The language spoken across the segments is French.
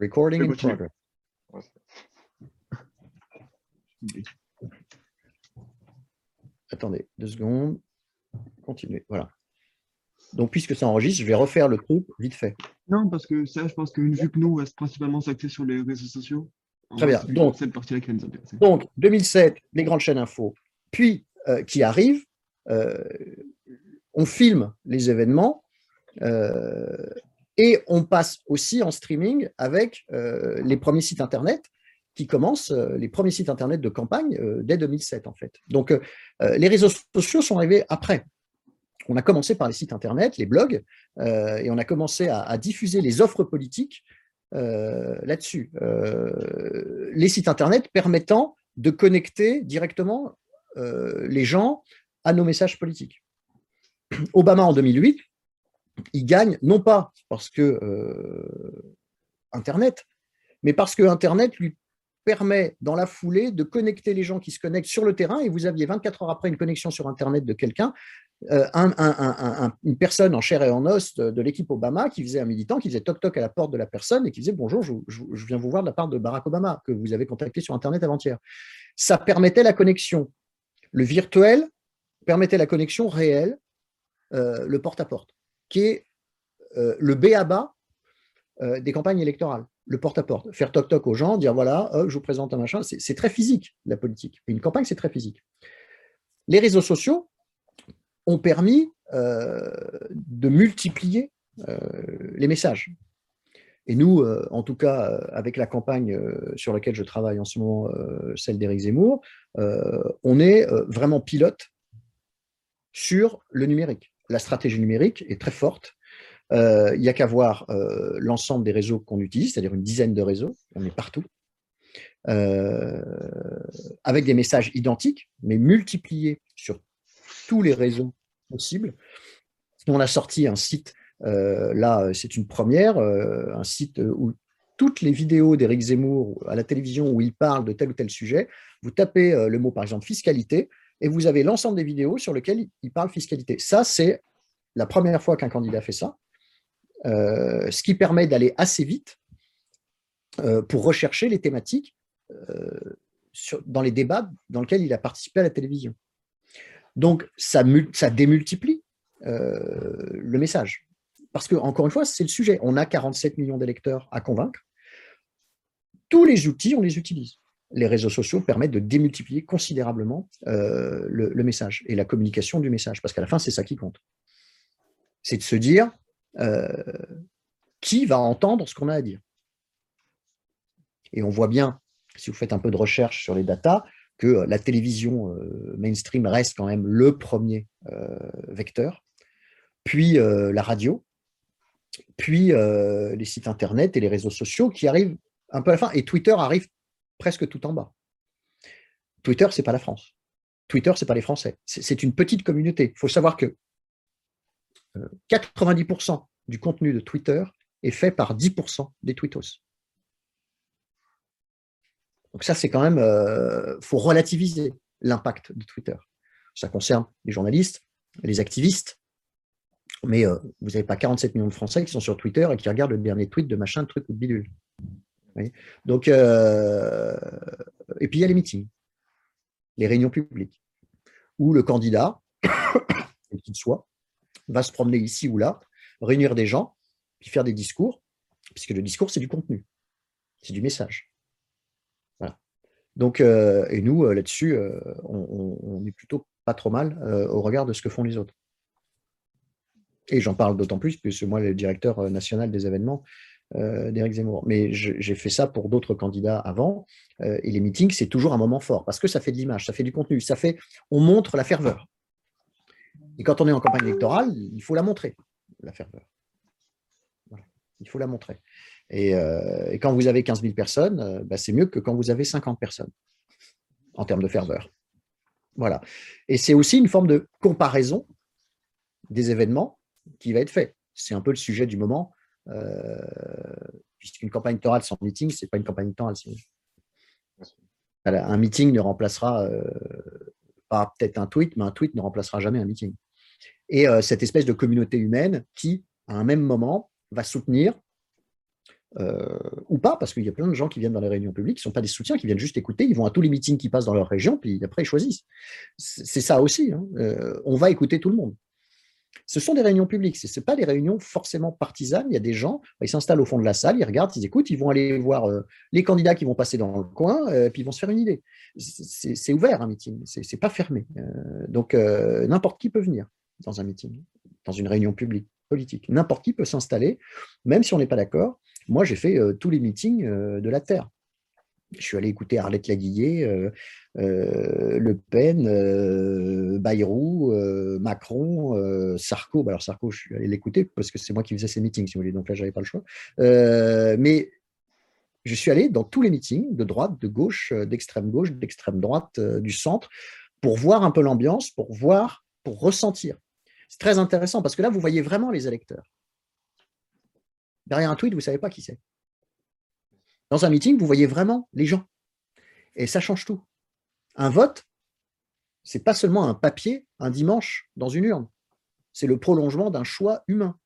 Recording in progress. Attendez, deux secondes. Continuez, voilà. Donc, puisque ça enregistre, je vais refaire le truc vite fait. Non, parce que ça, je pense qu'une vue que nous, on va principalement s'axer sur les réseaux sociaux. Très bien. C'est Donc- cette partie-là qui va nous intéresser. Donc, 2007, les grandes chaînes info, puis euh, qui arrivent, euh, on filme les événements euh, et on passe aussi en streaming avec euh, les premiers sites Internet qui commencent, euh, les premiers sites Internet de campagne euh, dès 2007 en fait. Donc, les réseaux sociaux sont arrivés après. On a commencé par les sites Internet, les blogs, et on a commencé à, à diffuser les offres politiques là-dessus. Les sites Internet permettant de connecter directement les gens à nos messages politiques. Obama en 2008, il gagne non pas parce que euh, Internet, mais parce que Internet lui permet dans la foulée de connecter les gens qui se connectent sur le terrain et vous aviez 24 heures après une connexion sur Internet de quelqu'un, euh, un- un- un- un- une personne en chair et en os de, l'équipe Obama qui faisait un militant, qui faisait toc-toc à la porte de la personne et qui disait bonjour, je viens vous voir de la part de Barack Obama, que vous avez contacté sur Internet avant-hier. Ça permettait la connexion. Le virtuel permettait la connexion réelle, euh, le porte-à-porte, qui est euh, le B à bas euh, des campagnes électorales, le porte-à-porte. Faire toc-toc aux gens, dire voilà, hop, je vous présente un machin, c'est très physique, la politique. Une campagne, c'est très physique. Les réseaux sociaux ont permis euh, de multiplier euh, les messages. Et nous, euh, en tout cas, euh, avec la campagne euh, sur laquelle je travaille en ce moment, euh, celle d'Éric Zemmour, euh, on est euh, vraiment pilote sur le numérique. La stratégie numérique est très forte. Euh, Il n'y a qu'à voir euh, l'ensemble des réseaux qu'on utilise, c'est-à-dire une dizaine de réseaux, on est partout, euh, avec des messages identiques, mais multipliés sur tous les réseaux possibles. On a sorti un site, là c'est une première, un site où toutes les vidéos d'Éric Zemmour à la télévision où il parle de tel ou tel sujet, vous tapez le mot par exemple fiscalité et vous avez l'ensemble des vidéos sur lesquelles il- parle fiscalité. Ça, c'est la première fois qu'un candidat fait ça, euh, ce qui permet d'aller assez vite euh, pour rechercher les thématiques euh, dans les débats dans lesquels il a participé à la télévision. Donc, ça, ça démultiplie le message. Parce que, encore une fois, c'est le sujet. On a 47 millions d'électeurs à convaincre. Tous les outils, on les utilise. Les réseaux sociaux permettent de démultiplier considérablement euh, le, message et la communication du message. Parce qu'à la fin, c'est ça qui compte. C'est de se dire euh, qui va entendre ce qu'on a à dire. Et on voit bien, si vous faites un peu de recherche sur les datas, que euh, la télévision mainstream reste quand même le premier vecteur, puis la radio, puis les sites internet et les réseaux sociaux qui arrivent un peu à la fin, et Twitter arrive presque tout en bas. Twitter, c'est pas la France. Twitter, c'est pas les Français. C'est une petite communauté. Il faut savoir que euh, 90% du contenu de Twitter est fait par 10% des tweetos. Donc ça, c'est quand même, euh, faut relativiser l'impact de Twitter. Ça concerne les journalistes, les activistes, mais euh, vous n'avez pas 47 millions de Français qui sont sur Twitter et qui regardent le dernier tweet de machin, truc ou de bidule. Donc, euh, et puis il y a les meetings, les réunions publiques, où le candidat, quel qu'il soit, va se promener ici ou là, réunir des gens, puis faire des discours, puisque le discours, c'est du contenu, c'est du message. Voilà. Donc, euh, et nous, euh, là-dessus, on, on- est plutôt pas trop mal au regard de ce que font les autres. Et j'en parle d'autant plus que c'est moi le directeur national des événements euh, d'Éric Zemmour. Mais j'ai fait ça pour d'autres candidats avant. euh, et les meetings, c'est toujours un moment fort parce que ça fait de l'image, ça fait du contenu, ça fait, on montre la ferveur. Et quand on est en campagne électorale, il faut la montrer, la ferveur. Il faut la montrer. Et, euh, quand vous avez 15 000 personnes, euh, bah, c'est mieux que quand vous avez 50 personnes en termes de ferveur. Voilà. Et c'est aussi une forme de comparaison des événements qui va être fait. C'est un peu le sujet du moment, puisqu'une campagne électorale sans meeting, c'est pas une campagne Voilà, Un meeting ne remplacera euh, pas peut-être un tweet, mais un tweet ne remplacera jamais un meeting. Et euh, cette espèce de communauté humaine qui, à un même moment, va soutenir ou pas, parce qu'il y a plein de gens qui viennent dans les réunions publiques, qui ne sont pas des soutiens, qui viennent juste écouter, ils vont à tous les meetings qui passent dans leur région, puis après ils choisissent. C'est ça aussi, hein. on va écouter tout le monde. Ce sont des réunions publiques, ce n'est pas des réunions forcément partisanes. Il y a des gens, ils s'installent au fond de la salle, ils regardent, ils écoutent, ils vont aller voir euh, les candidats qui vont passer dans le coin, euh, puis ils vont se faire une idée. C'est ouvert un meeting, ce n'est pas fermé. Euh, donc n'importe qui peut venir dans un meeting, dans une réunion publique, politique. N'importe qui peut s'installer, même si on n'est pas d'accord. Moi, j'ai fait tous les meetings de la Terre. Je suis allé écouter Arlette Laguillet, euh, euh, Le Pen, euh, Bayrou, Macron, Sarko. Bah, alors Sarko, je suis allé l'écouter parce que c'est moi qui faisais ces meetings, si vous voulez, donc là, je n'avais pas le choix. mais je suis allé dans tous les meetings, de droite, de gauche, d'extrême gauche, d'extrême droite, du centre, pour voir un peu l'ambiance, pour voir, pour ressentir. C'est très intéressant parce que là, vous voyez vraiment les électeurs. Derrière un tweet, vous ne savez pas qui c'est. Dans un meeting, vous voyez vraiment les gens. Et ça change tout. Un vote, c'est pas seulement un papier un dimanche dans une urne. C'est le prolongement d'un choix humain,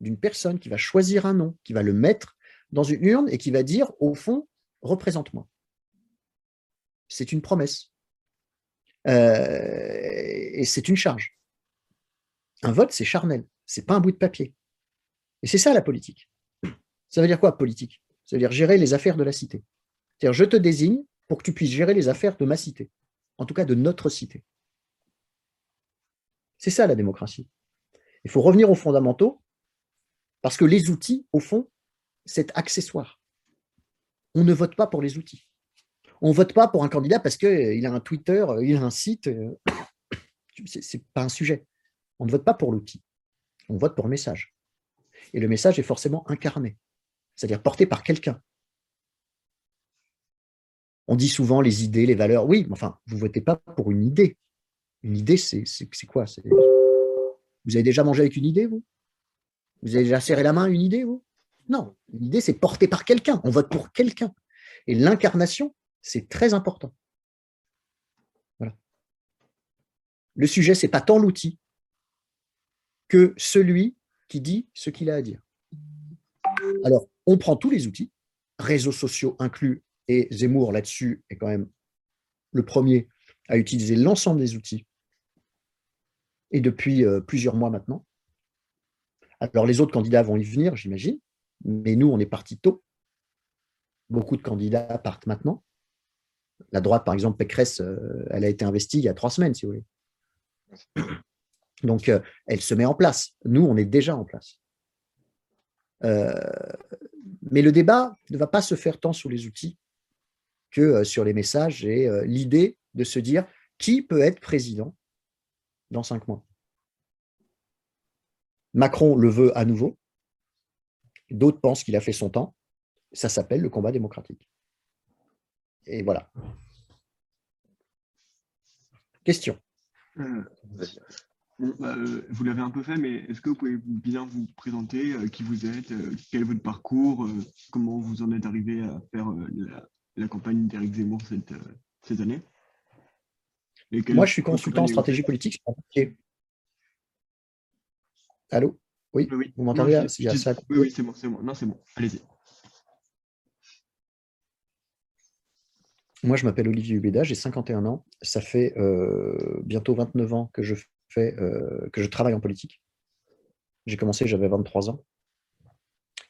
d'une personne qui va choisir un nom, qui va le mettre dans une urne et qui va dire, au fond, représente-moi. C'est une promesse. Euh, et c'est une charge. Un vote, c'est charnel. C'est pas un bout de papier. Et c'est ça la politique. Ça veut dire quoi, politique? C'est-à-dire gérer les affaires de la cité. C'est-à-dire, je te désigne pour que tu puisses gérer les affaires de ma cité, en tout cas de notre cité. C'est ça la démocratie. Il faut revenir aux fondamentaux, parce que les outils, au fond, c'est accessoire. On ne vote pas pour les outils. On ne vote pas pour un candidat parce qu'il a un Twitter, il a un site. Ce n'est pas un sujet. On ne vote pas pour l'outil. On vote pour le message. Et le message est forcément incarné c'est-à-dire porté par quelqu'un. On dit souvent les idées, les valeurs. Oui, mais enfin, vous ne votez pas pour une idée. Une idée, c'est quoi? Vous avez déjà mangé avec une idée, vous? Vous avez déjà serré la main à une idée, vous? Non, une idée, c'est porté par quelqu'un. On vote pour quelqu'un. Et l'incarnation, c'est très important. Voilà. Le sujet, c'est pas tant l'outil que celui qui dit ce qu'il a à dire. Alors, on prend tous les outils, réseaux sociaux inclus, et Zemmour là-dessus est quand même le premier à utiliser l'ensemble des outils, et depuis euh, plusieurs mois maintenant. Alors les autres candidats vont y venir, j'imagine, mais nous, on est parti tôt. Beaucoup de candidats partent maintenant. La droite, par exemple, Pécresse, euh, elle a été investie il y a trois semaines, si vous voulez. Donc, euh, elle se met en place. Nous, on est déjà en place. Mais le débat ne va pas se faire tant sur les outils que euh, sur les messages et euh, l'idée de se dire qui peut être président dans cinq mois. Macron le veut à nouveau. D'autres pensent qu'il a fait son temps. Ça s'appelle le combat démocratique. Et voilà. Question. Euh, euh, vous l'avez un peu fait, mais est-ce que vous pouvez bien vous présenter euh, qui vous êtes, euh, quel est votre parcours, comment vous en êtes arrivé à faire la, campagne d'Éric Zemmour cette, cette année? Moi, je suis consultant en stratégie politique. Allô? Oui, oui, vous m'entendez Oui, oui c'est bon, c'est bon. Non, c'est bon. Allez-y. Moi, je m'appelle Olivier Hubeda, j'ai 51 ans. Ça fait bientôt 29 ans que je fait, euh, que je travaille en politique. J'ai commencé, j'avais 23 ans.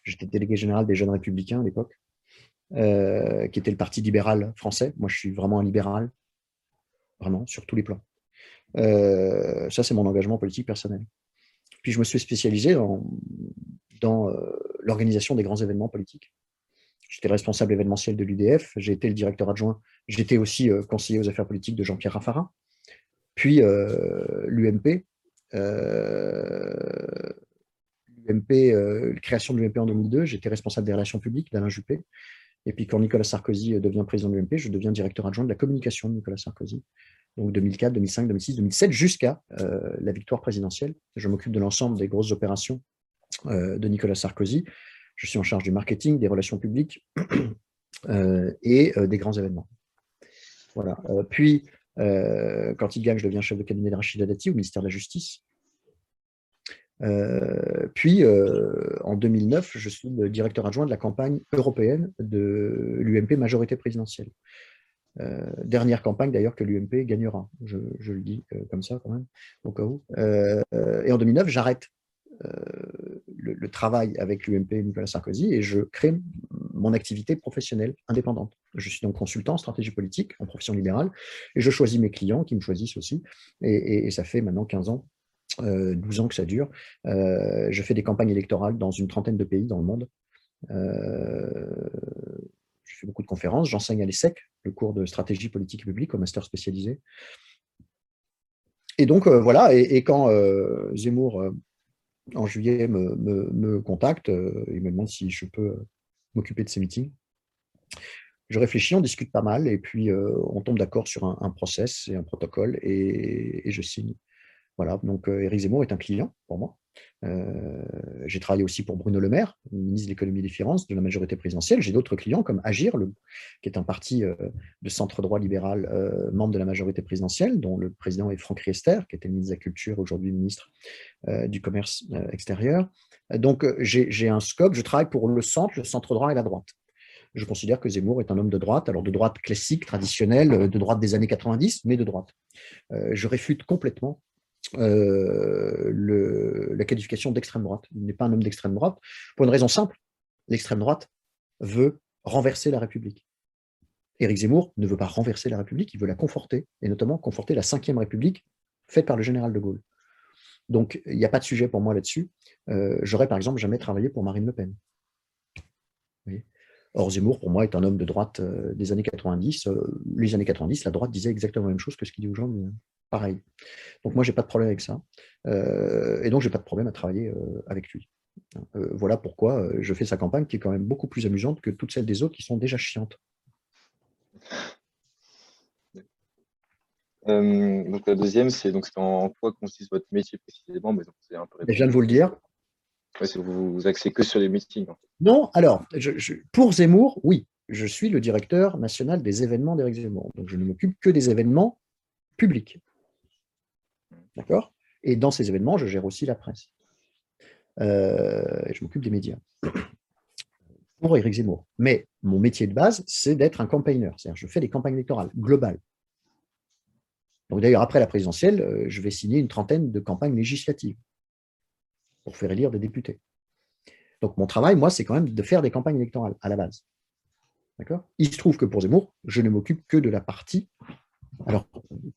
J'étais délégué général des Jeunes Républicains à l'époque, euh, qui était le parti libéral français. Moi, je suis vraiment un libéral, vraiment, sur tous les plans. Euh, ça, c'est mon engagement politique personnel. Puis, je me suis spécialisé dans, dans l'organisation des grands événements politiques. J'étais responsable événementiel de l'UDF, j'ai été le directeur adjoint, j'étais aussi conseiller aux affaires politiques de Jean-Pierre Raffarin, puis euh, l'UMP, euh, l'UMP, euh, création de l'UMP en 2002, j'étais responsable des relations publiques d'Alain Juppé. Et puis quand Nicolas Sarkozy devient président de l'UMP, je deviens directeur adjoint de la communication de Nicolas Sarkozy. Donc 2004, 2005, 2006, 2007, jusqu'à la victoire présidentielle. Je m'occupe de l'ensemble des grosses opérations de Nicolas Sarkozy. Je suis en charge du marketing, des relations publiques et des grands événements. Voilà. puis euh, quand il gagne, je deviens chef de cabinet de Rachida Dati au ministère de la Justice. puis, en 2009, je suis le directeur adjoint de la campagne européenne de l'UMP majorité présidentielle. dernière campagne d'ailleurs que l'UMP gagnera, je, le dis comme ça quand même, au cas où. et en 2009, j'arrête le, travail avec l'UMP Nicolas Sarkozy et je crée mon activité professionnelle indépendante. Je suis donc consultant en stratégie politique, en profession libérale, et je choisis mes clients qui me choisissent aussi. Et, ça fait maintenant 15 ans, 12 ans que ça dure. je fais des campagnes électorales dans une trentaine de pays dans le monde. je fais beaucoup de conférences, j'enseigne à l'ESSEC, le cours de stratégie politique et publique au master spécialisé. Et donc, voilà, et, quand Zemmour en juillet, me, contacte euh, et me demande si je peux euh, m'occuper de ces meetings. Je réfléchis, on discute pas mal, et puis euh, on tombe d'accord sur un, process et un protocole, et, je signe. Voilà, donc Éric Zemmour est un client pour moi. Euh, j'ai travaillé aussi pour Bruno Le Maire, ministre de l'économie et des finances de la majorité présidentielle. J'ai d'autres clients comme Agir, qui est un parti euh, de centre-droit libéral, euh, membre de la majorité présidentielle, dont le président est Franck Riester, qui était ministre de la Culture, aujourd'hui ministre du Commerce extérieur. Donc j'ai un scope, je travaille pour le centre, le centre-droit et la droite. Je considère que Zemmour est un homme de droite, alors de droite classique, traditionnelle, de droite des années 90, mais de droite. je réfute complètement euh, la qualification d'extrême droite. Il n'est pas un homme d'extrême droite, pour une raison simple. L'extrême droite veut renverser la République. Éric Zemmour ne veut pas renverser la République, il veut la conforter, et notamment conforter la Ve République faite par le général de Gaulle. Donc, il n'y a pas de sujet pour moi là-dessus. Euh, J'aurais, par exemple, jamais travaillé pour Marine Le Pen. Or, Zemmour, pour moi, est un homme de droite euh, des années 90. Euh, les années 90, la droite disait exactement la même chose que ce qu'il dit aujourd'hui. Hein pareil. Donc moi, j'ai pas de problème avec ça. Et donc, j'ai pas de problème à travailler avec lui. Voilà pourquoi je fais sa campagne qui est quand même beaucoup plus amusante que toutes celles des autres qui sont déjà chiantes. Donc la deuxième, c'est donc en, quoi consiste votre métier précisément mais un peu Je viens de vous le dire. vous vous axez que sur les meetings. Non, alors, pour Zemmour, oui, je suis le directeur national des événements d'Éric Zemmour. Donc je ne m'occupe que des événements publics. D'accord? Et dans ces événements, je gère aussi la presse. Euh, je m'occupe des médias pour Éric Zemmour. Mais mon métier de base, c'est d'être un campaigner. C'est-à-dire, je fais des campagnes électorales globales. Donc d'ailleurs, après la présidentielle, euh, je vais signer une trentaine de campagnes législatives pour faire élire des députés. Donc mon travail, moi, c'est quand même de faire des campagnes électorales à la base. D'accord? Il se trouve que pour Zemmour, je ne m'occupe que de la partie, alors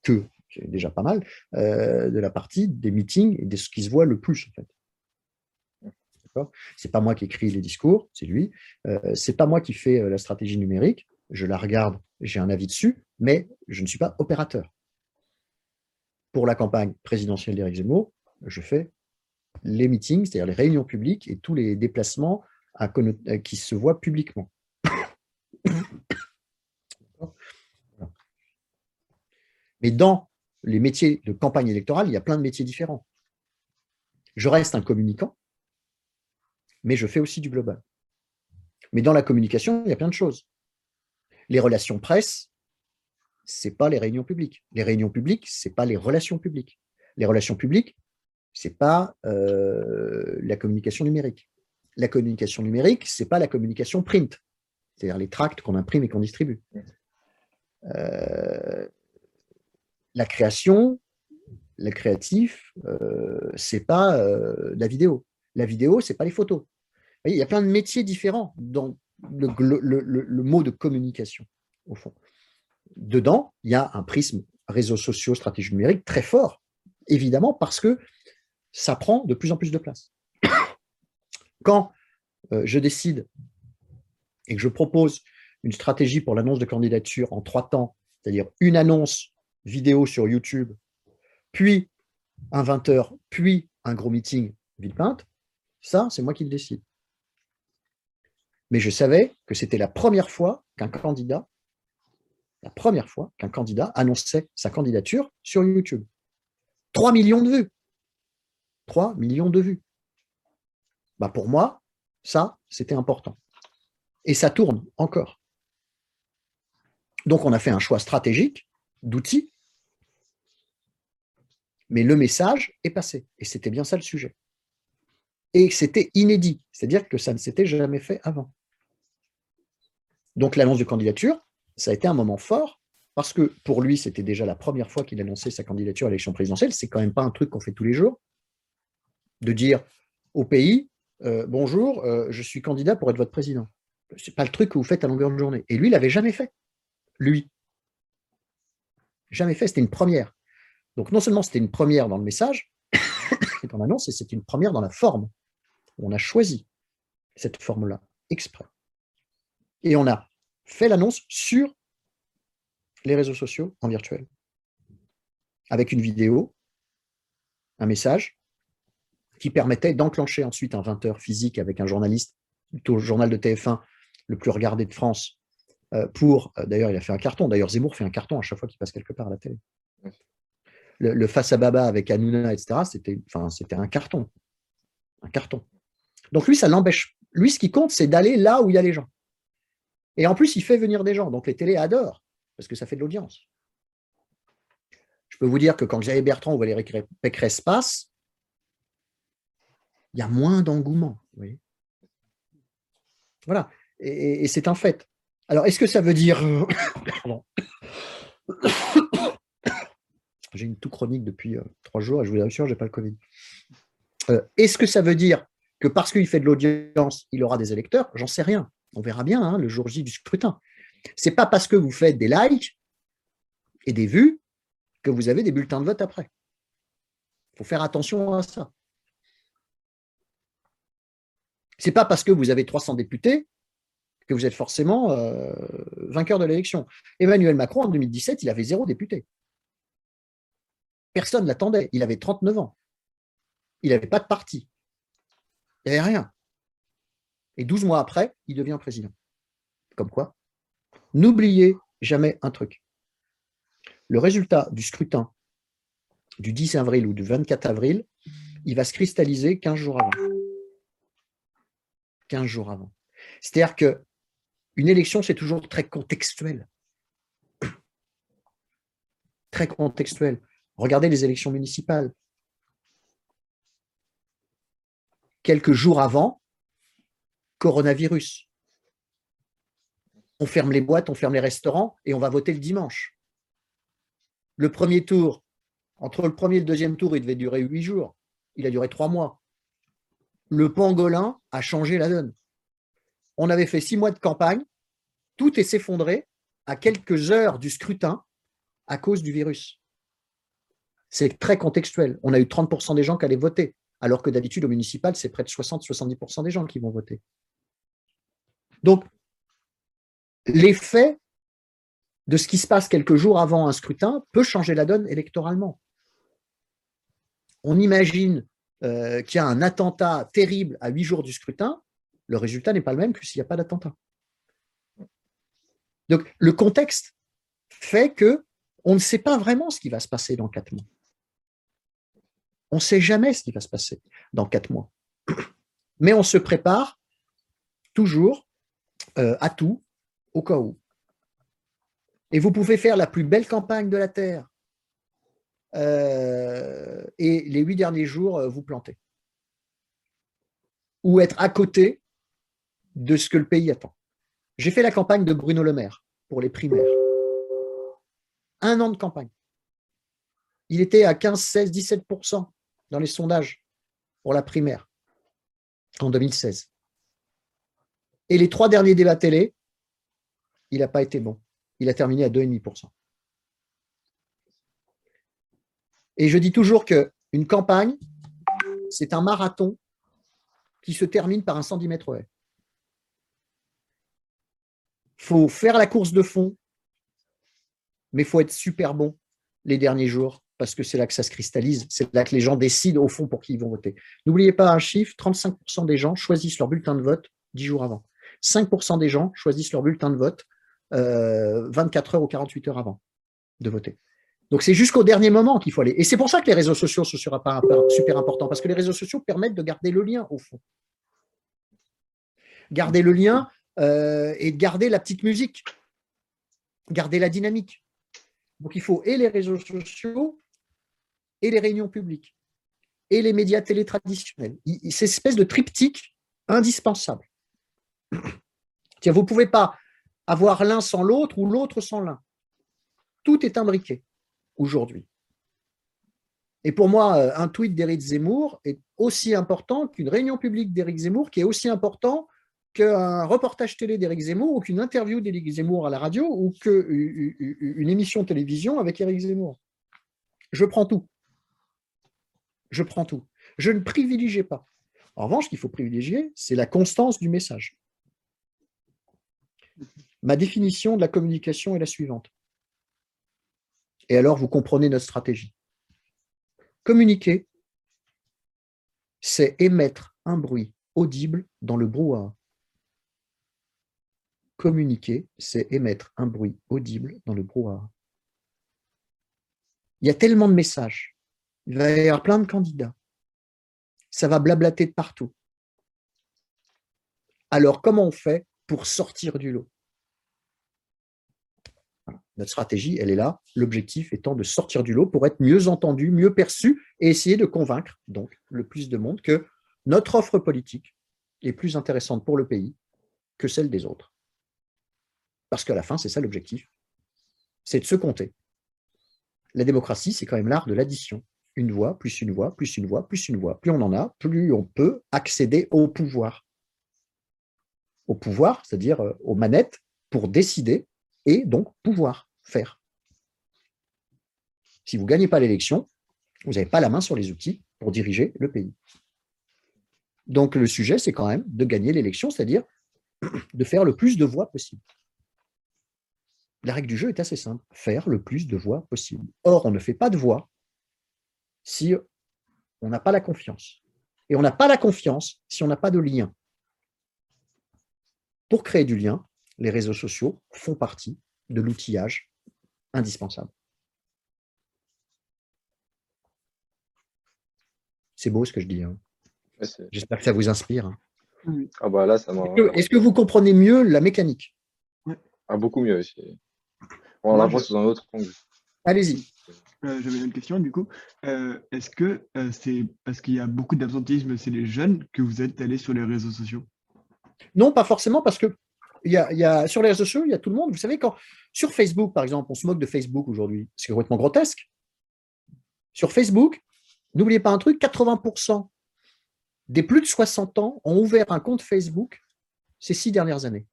que c'est déjà pas mal, euh, de la partie des meetings et de ce qui se voit le plus, en fait. C'est pas moi qui écris les discours, c'est lui. Euh, c'est pas moi qui fais euh, la stratégie numérique. Je la regarde, j'ai un avis dessus, mais je ne suis pas opérateur. Pour la campagne présidentielle d'Éric Zemmour, je fais les meetings, c'est-à-dire les réunions publiques et tous les déplacements qui se voient publiquement. Mais dans les métiers de campagne électorale, il y a plein de métiers différents. Je reste un communicant, mais je fais aussi du global. Mais dans la communication, il y a plein de choses. Les relations presse, ce n'est pas les réunions publiques. Les réunions publiques, ce n'est pas les relations publiques. Les relations publiques, ce n'est pas euh, la communication numérique. La communication numérique, ce n'est pas la communication print, c'est-à-dire les tracts qu'on imprime et qu'on distribue. Euh, la création, le créatif, euh, c'est pas euh, la vidéo. La vidéo, c'est pas les photos. il y a plein de métiers différents dans le, mot de communication, au fond. Dedans, il y a un prisme réseaux sociaux, stratégie numérique très fort, évidemment, parce que ça prend de plus en plus de place. Quand euh, je décide et que je propose une stratégie pour l'annonce de candidature en trois temps, c'est-à-dire une annonce vidéo sur YouTube, puis un 20h, puis un gros meeting Villepinte, ça, c'est moi qui le décide. Mais je savais que c'était la première fois qu'un candidat, la première fois qu'un candidat annonçait sa candidature sur YouTube. 3 millions de vues. 3 millions de vues. Bah pour moi, ça, c'était important. Et ça tourne encore. Donc on a fait un choix stratégique d'outils mais le message est passé. Et c'était bien ça le sujet. Et c'était inédit, c'est-à-dire que ça ne s'était jamais fait avant. Donc l'annonce de candidature, ça a été un moment fort, parce que pour lui, c'était déjà la première fois qu'il annonçait sa candidature à l'élection présidentielle. C'est quand même pas un truc qu'on fait tous les jours, de dire au pays, euh, bonjour, euh, je suis candidat pour être votre président. Ce n'est pas le truc que vous faites à longueur de journée. Et lui, il l'avait jamais fait. Lui. Jamais fait, c'était une première. Donc non seulement c'était une première dans le message et dans l'annonce, c'est une première dans la forme. On a choisi cette forme-là, exprès. Et on a fait l'annonce sur les réseaux sociaux en virtuel, avec une vidéo, un message, qui permettait d'enclencher ensuite un 20h physique avec un journaliste, plutôt journal de TF1 le plus regardé de France, euh, pour, euh, d'ailleurs il a fait un carton, d'ailleurs Zemmour fait un carton à chaque fois qu'il passe quelque part à la télé. Le, face à Baba avec Hanouna, etc., c'était un carton. Un carton. Donc lui, ça l'empêche. Lui, ce qui compte, c'est d'aller là où il y a les gens. Et en plus, il fait venir des gens. Donc les télés adorent, parce que ça fait de l'audience. Je peux vous dire que quand Xavier Bertrand ou Valérie Pécresse passe, il y a moins d'engouement. Voilà. Et, c'est un fait. Alors, est-ce que ça veut dire. J'ai une toux chronique depuis euh, trois jours je vous assure, je n'ai pas le Covid. Euh, est-ce que ça veut dire que parce qu'il fait de l'audience, il aura des électeurs? J'en sais rien. On verra bien hein, le jour J du scrutin. Ce n'est pas parce que vous faites des likes et des vues que vous avez des bulletins de vote après. Il faut faire attention à ça. Ce n'est pas parce que vous avez 300 députés que vous êtes forcément euh, vainqueur de l'élection. Emmanuel Macron, en 2017, il avait zéro député. Personne ne l'attendait. Il avait 39 ans. Il n'avait pas de parti. Il n'y avait rien. Et 12 mois après, il devient président. Comme quoi N'oubliez jamais un truc. Le résultat du scrutin du 10 avril ou du 24 avril, il va se cristalliser 15 jours avant. 15 jours avant. C'est-à-dire que une élection, c'est toujours très contextuel. Très contextuel. Regardez les élections municipales. Quelques jours avant, coronavirus. On ferme les boîtes, on ferme les restaurants et on va voter le dimanche. Le premier tour, entre le premier et le deuxième tour, il devait durer huit jours. Il a duré trois mois. Le pangolin a changé la donne. On avait fait six mois de campagne, tout est s'effondré à quelques heures du scrutin à cause du virus. C'est très contextuel. On a eu 30% des gens qui allaient voter, alors que d'habitude au municipal, c'est près de 60-70% des gens qui vont voter. Donc, l'effet de ce qui se passe quelques jours avant un scrutin peut changer la donne électoralement. On imagine euh, qu'il y a un attentat terrible à huit jours du scrutin, le résultat n'est pas le même que s'il n'y a pas d'attentat. Donc, le contexte fait que on ne sait pas vraiment ce qui va se passer dans quatre mois. On ne sait jamais ce qui va se passer dans quatre mois. Mais on se prépare toujours euh, à tout, au cas où. Et vous pouvez faire la plus belle campagne de la Terre euh, et les huit derniers jours, euh, vous planter. Ou être à côté de ce que le pays attend. J'ai fait la campagne de Bruno Le Maire pour les primaires. Un an de campagne. Il était à 15, 16, 17% dans les sondages pour la primaire en 2016. Et les trois derniers débats télé, il n'a pas été bon. Il a terminé à 2,5%. Et je dis toujours qu'une campagne, c'est un marathon qui se termine par un 110 mètres haies faut faire la course de fond, mais il faut être super bon les derniers jours, parce que c'est là que ça se cristallise, c'est là que les gens décident au fond pour qui ils vont voter. N'oubliez pas un chiffre, 35% des gens choisissent leur bulletin de vote 10 jours avant. 5% des gens choisissent leur bulletin de vote 24 euh, heures ou 48 heures avant de voter. Donc c'est jusqu'au dernier moment qu'il faut aller. Et c'est pour ça que les réseaux sociaux sont super importants, parce que les réseaux sociaux permettent de garder le lien au fond. Garder le lien, euh, et de garder la petite musique, garder la dynamique. Donc il faut et les réseaux sociaux et les réunions publiques. et les médias télé traditionnels. C'est une espèce de triptyque indispensable. Vous ne pouvez pas avoir l'un sans l'autre ou l'autre sans l'un. Tout est imbriqué aujourd'hui. Et pour moi, euh, un tweet d'Éric Zemmour est aussi important qu'une réunion publique d'Éric Zemmour, qui est aussi important qu'un reportage télé d'Éric Zemmour ou qu'une interview d'Éric Zemmour à la radio ou qu'une émission télévision avec Éric Zemmour. Je prends tout. Je prends tout. Je ne privilégie pas. En revanche, ce qu'il faut privilégier, c'est la constance du message. Ma définition de la communication est la suivante. Et alors, vous comprenez notre stratégie. Communiquer, c'est émettre un bruit audible dans le brouhaha. Communiquer, c'est émettre un bruit audible dans le brouhaha. Il y a tellement de messages. Il va y avoir plein de candidats. Ça va blablater de partout. Alors, comment on fait pour sortir du lot? Notre stratégie, elle est là, l'objectif étant de sortir du lot pour être mieux entendu, mieux perçu et essayer de convaincre donc le plus de monde que notre offre politique est plus intéressante pour le pays que celle des autres. Parce qu'à la fin, c'est ça l'objectif, c'est de se compter. La démocratie, c'est quand même l'art de l'addition. Une voix, plus une voix, plus une voix, plus une voix. Plus on en a, plus on peut accéder au pouvoir. Au pouvoir, c'est-à-dire euh, aux manettes, pour décider et donc pouvoir faire. Si vous ne gagnez pas l'élection, vous n'avez pas la main sur les outils pour diriger le pays. Donc le sujet, c'est quand même de gagner l'élection, c'est-à-dire de faire le plus de voix possible. La règle du jeu est assez simple, faire le plus de voix possible. Or, on ne fait pas de voix si on n'a pas la confiance. Et on n'a pas la confiance si on n'a pas de lien. Pour créer du lien, les réseaux sociaux font partie de l'outillage indispensable. C'est beau ce que je dis. Hein. J'espère que ça vous inspire. Hein. Ah bah là, ça Est-ce que, vous comprenez mieux la mécanique? Ah, Beaucoup mieux. On la sous un autre angle. Allez-y. Euh, j'avais une question du coup. Euh, est-ce que euh, c'est parce qu'il y a beaucoup d'absentisme chez les jeunes que vous êtes allé sur les réseaux sociaux? Non, pas forcément, parce que il y, a, sur les réseaux sociaux, il y a tout le monde. Vous savez, quand sur Facebook, par exemple, on se moque de Facebook aujourd'hui, c'est complètement grotesque. Sur Facebook, n'oubliez pas un truc 80% des plus de 60 ans ont ouvert un compte Facebook ces six dernières années.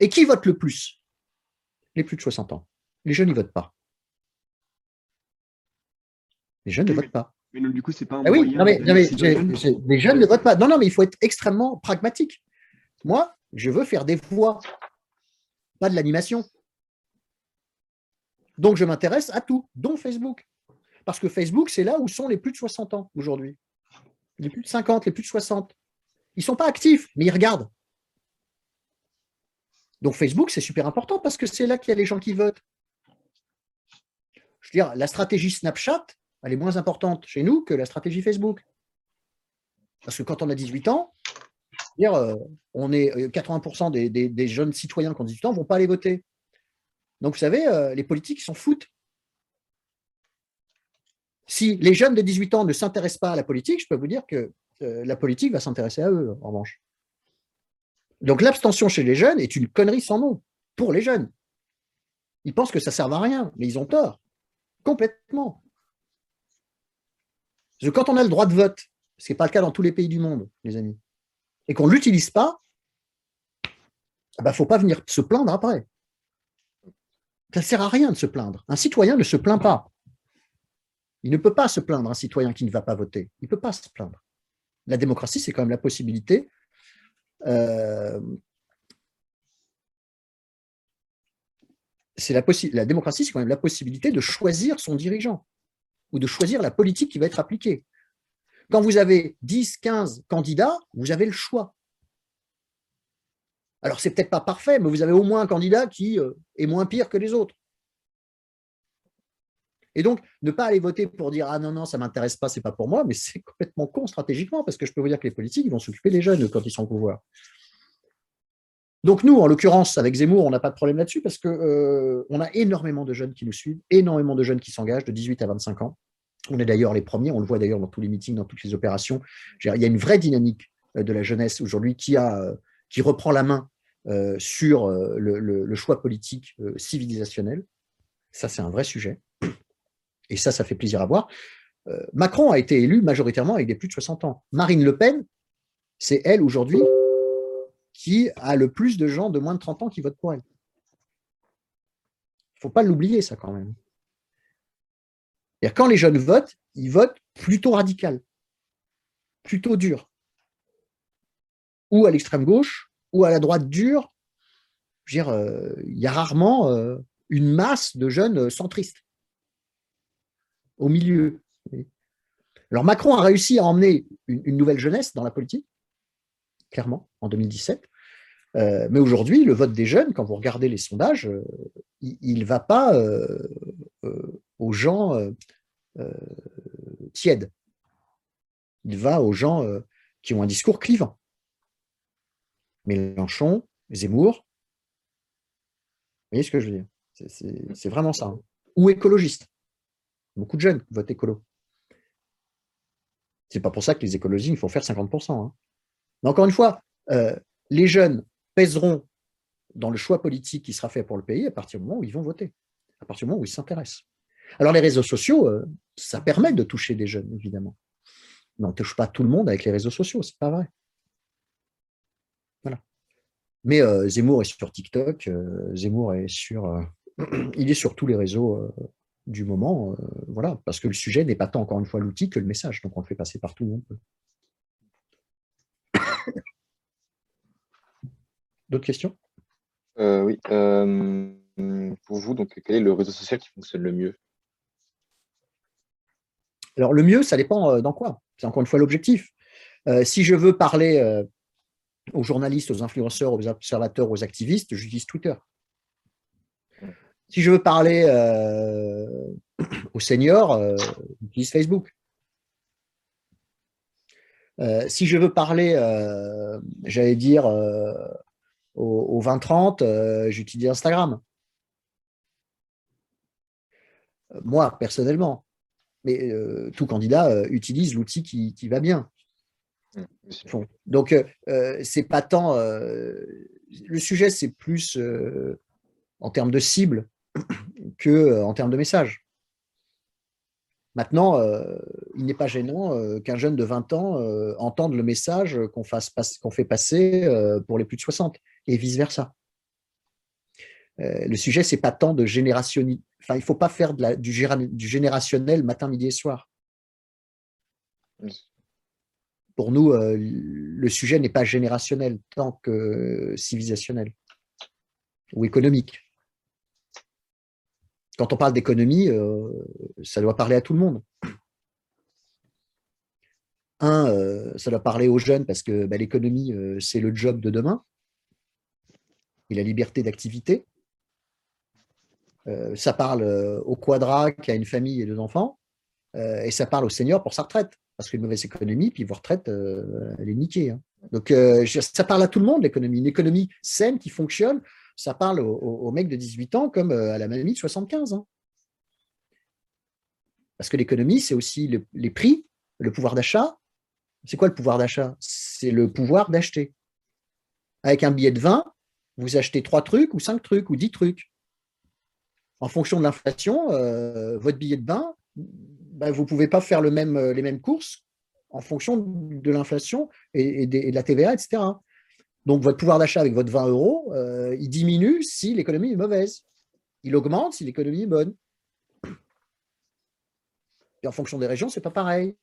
Et qui vote le plus? Les plus de 60 ans. Les jeunes, ne votent pas. Les jeunes ne votent pas. Mais du coup, c'est pas un ah oui, non, mais, les jeunes ne votent pas. Non, non, mais il faut être extrêmement pragmatique. Moi, je veux faire des voix, pas de l'animation. Donc, je m'intéresse à tout, dont Facebook. Parce que Facebook, c'est là où sont les plus de 60 ans aujourd'hui. Les plus de 50, les plus de 60. Ils ne sont pas actifs, mais ils regardent. Donc, Facebook, c'est super important parce que c'est là qu'il y a les gens qui votent. Je veux dire, la stratégie Snapchat, elle est moins importante chez nous que la stratégie Facebook. Parce que quand on a 18 ans, dire, euh, on est 80% euh, des, jeunes citoyens qui ont 18 ans ne vont pas aller voter. Donc, vous savez, euh, les politiques s'en foutent. Si les jeunes de 18 ans ne s'intéressent pas à la politique, je peux vous dire que la politique va s'intéresser à eux, en revanche. Donc, l'abstention chez les jeunes est une connerie sans nom, pour les jeunes. Ils pensent que ça ne sert à rien, mais ils ont tort. Complètement. Parce que quand on a le droit de vote, ce n'est pas le cas dans tous les pays du monde, les amis, et qu'on ne l'utilise pas, il ne ben, faut pas venir se plaindre après. Ça ne sert à rien de se plaindre. Un citoyen ne se plaint pas. Il ne peut pas se plaindre, un citoyen qui ne va pas voter. Il ne peut pas se plaindre. La démocratie, c'est quand même la possibilité euh, la démocratie, c'est quand même la possibilité de choisir son dirigeant ou de choisir la politique qui va être appliquée. Quand vous avez 10, 15 candidats, vous avez le choix. Alors, c'est peut-être pas parfait, mais vous avez au moins un candidat qui euh, est moins pire que les autres. Et donc, ne pas aller voter pour dire Ah non, non, ça ne m'intéresse pas, ce n'est pas pour moi, mais c'est complètement con stratégiquement, parce que je peux vous dire que les politiques ils vont s'occuper des jeunes quand ils sont au pouvoir. Donc, nous, en l'occurrence, avec Zemmour, on n'a pas de problème là-dessus, parce qu'on euh, a énormément de jeunes qui nous suivent, énormément de jeunes qui s'engagent de 18 à 25 ans On est d'ailleurs les premiers, on le voit d'ailleurs dans tous les meetings, dans toutes les opérations. Il y a une vraie dynamique de la jeunesse aujourd'hui qui, qui reprend la main sur le, choix politique civilisationnel. Ça, c'est un vrai sujet. Et ça, ça fait plaisir à voir. Macron a été élu majoritairement avec des plus de 60 ans. Marine Le Pen, c'est elle aujourd'hui qui a le plus de gens de moins de 30 ans qui votent pour elle. Il ne faut pas l'oublier, ça, quand même. Quand les jeunes votent, ils votent plutôt radical, plutôt dur. Ou à l'extrême gauche, ou à la droite dure. Euh, il y a rarement euh, une masse de jeunes centristes au milieu. Alors Macron a réussi à emmener une nouvelle jeunesse dans la politique, clairement, en 2017. Euh, mais aujourd'hui, le vote des jeunes, quand vous regardez les sondages, euh, il ne va pas euh, aux gens tièdes. Il va aux gens qui ont un discours clivant. Mélenchon, Zemmour, vous voyez ce que je veux dire? C'est vraiment ça. Hein. Ou écologiste. Beaucoup de jeunes votent écolo. C'est pas pour ça que les écologistes, il faut faire 50%. Hein. Mais encore une fois, les jeunes pèseront dans le choix politique qui sera fait pour le pays à partir du moment où ils vont voter, à partir du moment où ils s'intéressent. Alors les réseaux sociaux, euh, ça permet de toucher des jeunes, évidemment. Mais on ne touche pas tout le monde avec les réseaux sociaux, c'est pas vrai. Voilà. Mais euh, Zemmour est sur TikTok, euh, Zemmour est sur, il est sur tous les réseaux du moment, voilà, parce que le sujet n'est pas tant encore une fois l'outil que le message, donc on le fait passer partout où on peut. D'autres questions? Oui. Pour vous, donc, quel est le réseau social qui fonctionne le mieux? Alors, le mieux, ça dépend euh, dans quoi. C'est encore une fois l'objectif. si je veux parler aux journalistes, aux influenceurs, aux observateurs, aux activistes, j'utilise Twitter. Si je veux parler aux seniors, j'utilise Facebook. si je veux parler, j'allais dire, au, 20-30, euh, j'utilise Instagram. Euh, moi, personnellement. Mais euh, tout candidat utilise l'outil qui, va bien. Mmh, Donc, c'est pas tant. le sujet, c'est plus en termes de cible que en termes de message. Maintenant, euh, il n'est pas gênant euh, qu'un jeune de 20 ans euh, entende le message qu'on fait passer pour les plus de 60 et vice-versa. Le sujet, c'est pas tant de génération. Enfin, il ne faut pas faire de la, du, générationnel matin, midi et soir. Pour nous, le sujet n'est pas générationnel tant que civilisationnel ou économique quand on parle d'économie, euh, ça doit parler à tout le monde. Un, euh, ça doit parler aux jeunes parce que bah, l'économie, euh, c'est le job de demain et la liberté d'activité. Ça parle au quadra qui a une famille et deux enfants, et ça parle aux seniors pour sa retraite, parce qu'une mauvaise économie, puis vos retraites, elle est niquée. Hein. Donc, ça parle à tout le monde, l'économie. Une économie saine qui fonctionne, ça parle aux, mecs de 18 ans comme euh, à la mamie de 75 ans. Parce que l'économie, c'est aussi les prix, le pouvoir d'achat. C'est quoi le pouvoir d'achat? C'est le pouvoir d'acheter. Avec un billet de 20, vous achetez trois trucs ou cinq trucs ou 10 trucs. En fonction de l'inflation, euh, votre billet de 20, bah, vous ne pouvez pas faire euh, les mêmes courses en fonction de l'inflation et, de la TVA, etc. Donc, votre pouvoir d'achat avec votre 20 euros, euh, il diminue si l'économie est mauvaise. Il augmente si l'économie est bonne. Et en fonction des régions, ce n'est pas pareil.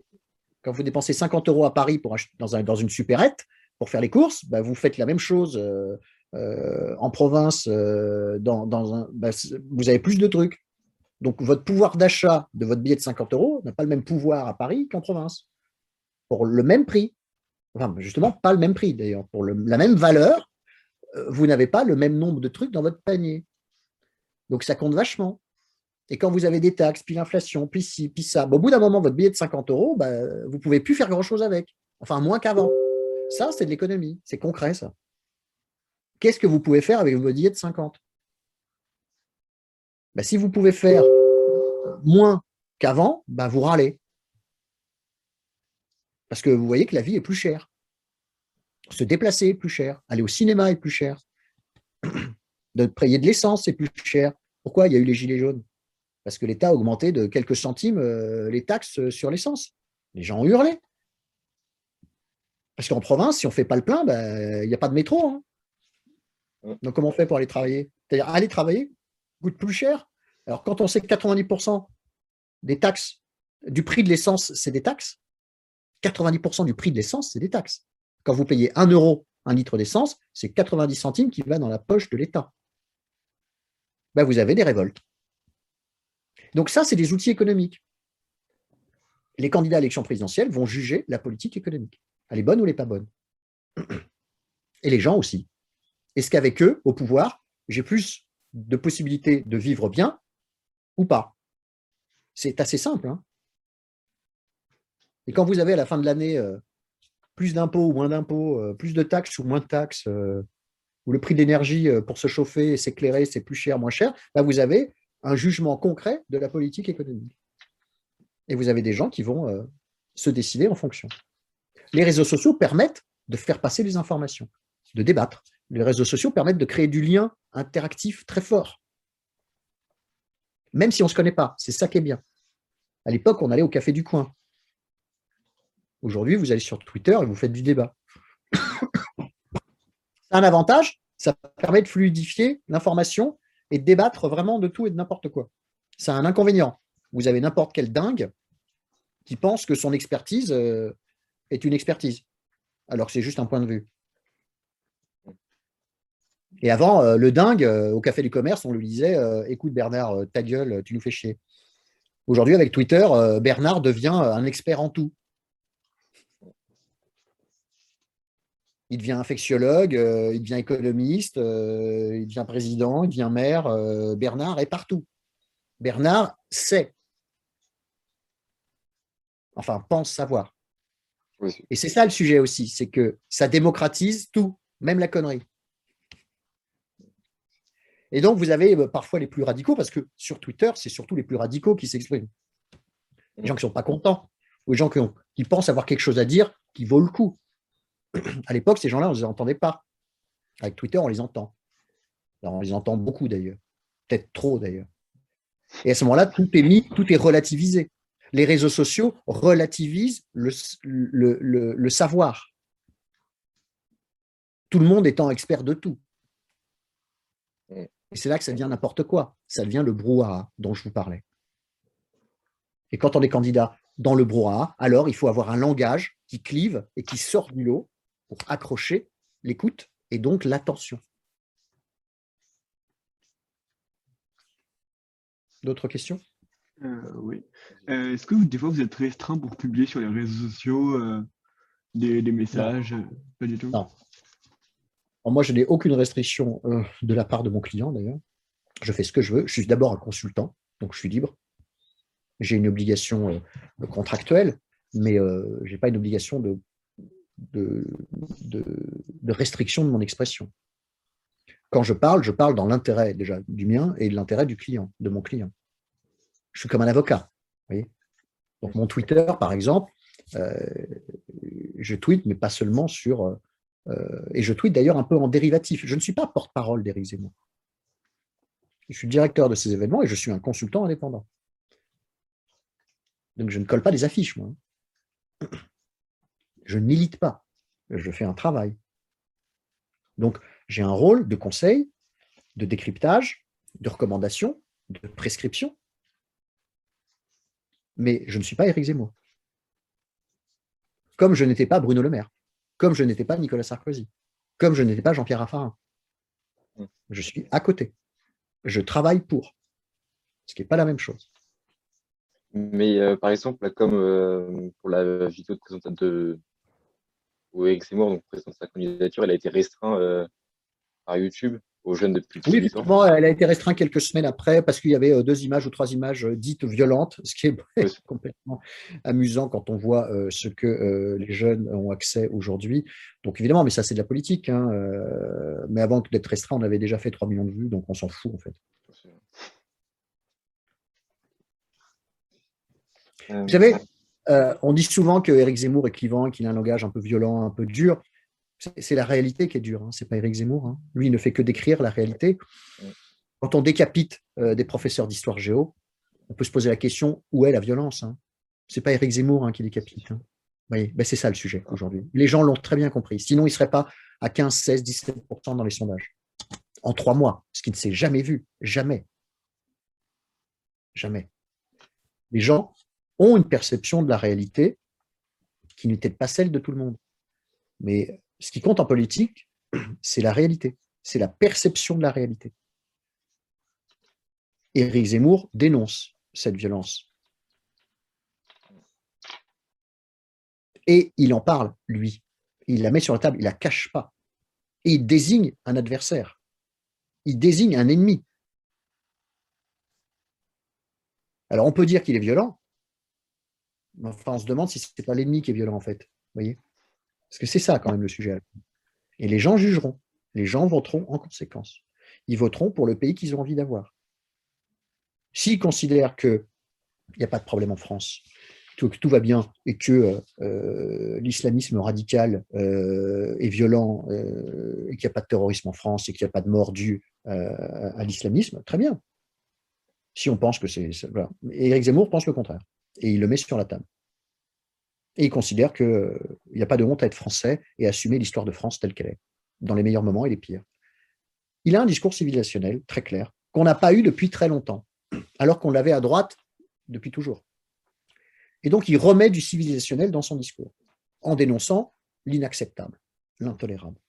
Quand vous dépensez 50 euros à Paris pour dans, une supérette pour faire les courses, bah, vous faites la même chose euh, en province. un, bah, vous avez plus de trucs. Donc, votre pouvoir d'achat de votre billet de 50 euros n'a pas le même pouvoir à Paris qu'en province, pour le même prix. Enfin, justement, pas le même prix d'ailleurs. Pour la même valeur, euh, vous n'avez pas le même nombre de trucs dans votre panier. Donc ça compte vachement. Et quand vous avez des taxes, puis l'inflation, puis ci, puis ça, au bout d'un moment, votre billet de 50 euros, bah, vous ne pouvez plus faire grand-chose avec. Enfin, moins qu'avant. Ça, c'est de l'économie. C'est concret, ça. Qu'est-ce que vous pouvez faire avec vos billets de 50 bah, Si vous pouvez faire moins qu'avant, bah, vous râlez. Parce que vous voyez que la vie est plus chère. Se déplacer est plus cher. Aller au cinéma est plus cher. De payer de l'essence, c'est plus cher. Pourquoi il y a eu les gilets jaunes? Parce que l'État a augmenté de quelques centimes euh, les taxes sur l'essence. Les gens ont hurlé. Parce qu'en province, si on ne fait pas le plein, ben, il n'y a pas de métro. Hein. Donc, comment on fait pour aller travailler? C'est-à-dire, aller travailler coûte plus cher. Alors, quand on sait que 90% des taxes, du prix de l'essence, c'est des taxes, 90% du prix de l'essence, c'est des taxes. Quand vous payez 1 euro un litre d'essence, c'est 90 centimes qui va dans la poche de l'État. Ben, vous avez des révoltes. Donc ça, c'est des outils économiques. Les candidats à l'élection présidentielle vont juger la politique économique. Elle est bonne ou elle n'est pas bonne Et les gens aussi. Est-ce qu'avec eux, au pouvoir, j'ai plus de possibilités de vivre bien ou pas? C'est assez simple. Hein. et quand vous avez à la fin de l'année euh, plus d'impôts ou moins d'impôts, euh, plus de taxes ou moins de taxes, euh, ou le prix d'énergie pour se chauffer et s'éclairer, c'est plus cher, moins cher, bah, vous avez un jugement concret de la politique économique. Et vous avez des gens qui vont se décider en fonction. Les réseaux sociaux permettent de faire passer les informations, de débattre. Les réseaux sociaux permettent de créer du lien interactif très fort. Même si on ne se connaît pas, c'est ça qui est bien. À l'époque, on allait au café du coin. Aujourd'hui, vous allez sur Twitter et vous faites du débat. C'est un avantage, ça permet de fluidifier l'information et de débattre vraiment de tout et de n'importe quoi. C'est un inconvénient. Vous avez n'importe quel dingue qui pense que son expertise euh, est une expertise, alors que c'est juste un point de vue. Et avant, euh, le dingue, euh, au Café du Commerce, on lui disait euh, Écoute, Bernard, ta gueule, tu nous fais chier. Aujourd'hui, avec Twitter, Bernard devient un expert en tout. Il devient infectiologue, il devient économiste, il devient président, il devient maire. Bernard est partout. Bernard sait. Enfin, pense savoir. Et c'est ça le sujet aussi, c'est que ça démocratise tout, même la connerie. Et donc, vous avez euh, parfois les plus radicaux, parce que sur Twitter, c'est surtout les plus radicaux qui s'expriment. Les gens qui ne sont pas contents, ou les gens qui, pensent avoir quelque chose à dire qui vaut le coup. À l'époque, ces gens-là, on ne les entendait pas. Avec Twitter, on les entend. on les entend beaucoup d'ailleurs. Peut-être trop d'ailleurs. Et à ce moment-là, tout est mis, tout est relativisé. Les réseaux sociaux relativisent le, le savoir. Tout le monde étant expert de tout. Et c'est là que ça devient n'importe quoi. Ça devient le brouhaha dont je vous parlais. Et quand on est candidat dans le brouhaha, alors il faut avoir un langage qui clive et qui sort du lot pour accrocher l'écoute et donc l'attention. D'autres questions? Euh, Oui. Euh, est-ce que des fois vous êtes restreint pour publier sur les réseaux sociaux euh, des, messages? Pas du tout? Non, moi, je n'ai aucune restriction euh, de la part de mon client, d'ailleurs. Je fais ce que je veux. Je suis d'abord un consultant, donc je suis libre. J'ai une obligation euh, contractuelle, mais euh, je n'ai pas une obligation de, restriction de mon expression. Quand je parle, je parle dans l'intérêt déjà du mien et de l'intérêt du client, de mon client. Je suis comme un avocat. Donc mon Twitter, par exemple, je tweete, mais pas seulement sur et je tweete d'ailleurs un peu en dérivatif. Je ne suis pas porte-parole d'Éric Zemmour. Je suis directeur de ces événements et je suis un consultant indépendant. Donc je ne colle pas des affiches, moi. Je ne milite pas. Je fais un travail. Donc j'ai un rôle de conseil, de décryptage, de recommandation, de prescription. Mais je ne suis pas Éric Zemmour. Comme je n'étais pas Bruno Le Maire comme je n'étais pas Nicolas Sarkozy, comme je n'étais pas Jean-Pierre Raffarin. Mm. Je suis à côté. Je travaille pour. Ce qui n'est pas la même chose. Mais euh, par exemple, comme euh, pour la vidéo de présentation de où Eric Zemmour donc présente sa candidature, elle a été restreinte euh, par YouTube aux jeunes depuis Oui, effectivement, elle a été restreinte quelques semaines après parce qu'il y avait euh, deux images ou trois images euh, dites violentes, ce qui est complètement amusant quand on voit euh, ce que les jeunes ont accès aujourd'hui. Donc évidemment, mais ça c'est de la politique. Hein, mais avant d'être restreint, on avait déjà fait 3 millions de vues, donc on s'en fout en fait. Vous savez, euh, on dit souvent que Éric Zemmour est clivant, qu'il a un langage un peu violent, un peu dur. C'est la réalité qui est dure, hein. c'est pas Éric Zemmour. Hein. Lui, il ne fait que décrire la réalité. Quand on décapite euh, des professeurs d'histoire géo, on peut se poser la question où est la violence hein C'est pas Éric Zemmour qui décapite. Hein. Ben, c'est ça le sujet aujourd'hui. Les gens l'ont très bien compris. Sinon, il ne serait pas à 15, 16, 17% dans les sondages. En trois mois, ce qui ne s'est jamais vu. Jamais. Jamais. Les gens ont une perception de la réalité qui n'est peut-être pas celle de tout le monde. Mais ce qui compte en politique, c'est la réalité, c'est la perception de la réalité. Éric Zemmour dénonce cette violence. Et il en parle, lui. Il la met sur la table, il la cache pas. Et il désigne un adversaire. Il désigne un ennemi. Alors on peut dire qu'il est violent, Enfin, on se demande si ce n'est pas l'ennemi qui est violent, en fait. voyez? Parce que c'est ça, quand même, le sujet. Et les gens jugeront. Les gens voteront en conséquence. Ils voteront pour le pays qu'ils ont envie d'avoir. S'ils considèrent qu'il n'y a pas de problème en France, que tout va bien et que euh, euh, l'islamisme radical euh, est violent et qu'il n'y a pas de terrorisme en France et qu'il n'y a pas de mort due à l'islamisme, très bien. Si on pense que c'est... Voilà. Éric Zemmour pense le contraire et il le met sur la table. Et il considère qu'il euh, n'y a pas de honte à être français et assumer l'histoire de France telle qu'elle est, dans les meilleurs moments et les pires. Il a un discours civilisationnel très clair, qu'on n'a pas eu depuis très longtemps, alors qu'on l'avait à droite depuis toujours. Et donc, il remet du civilisationnel dans son discours, en dénonçant l'inacceptable, l'intolérable.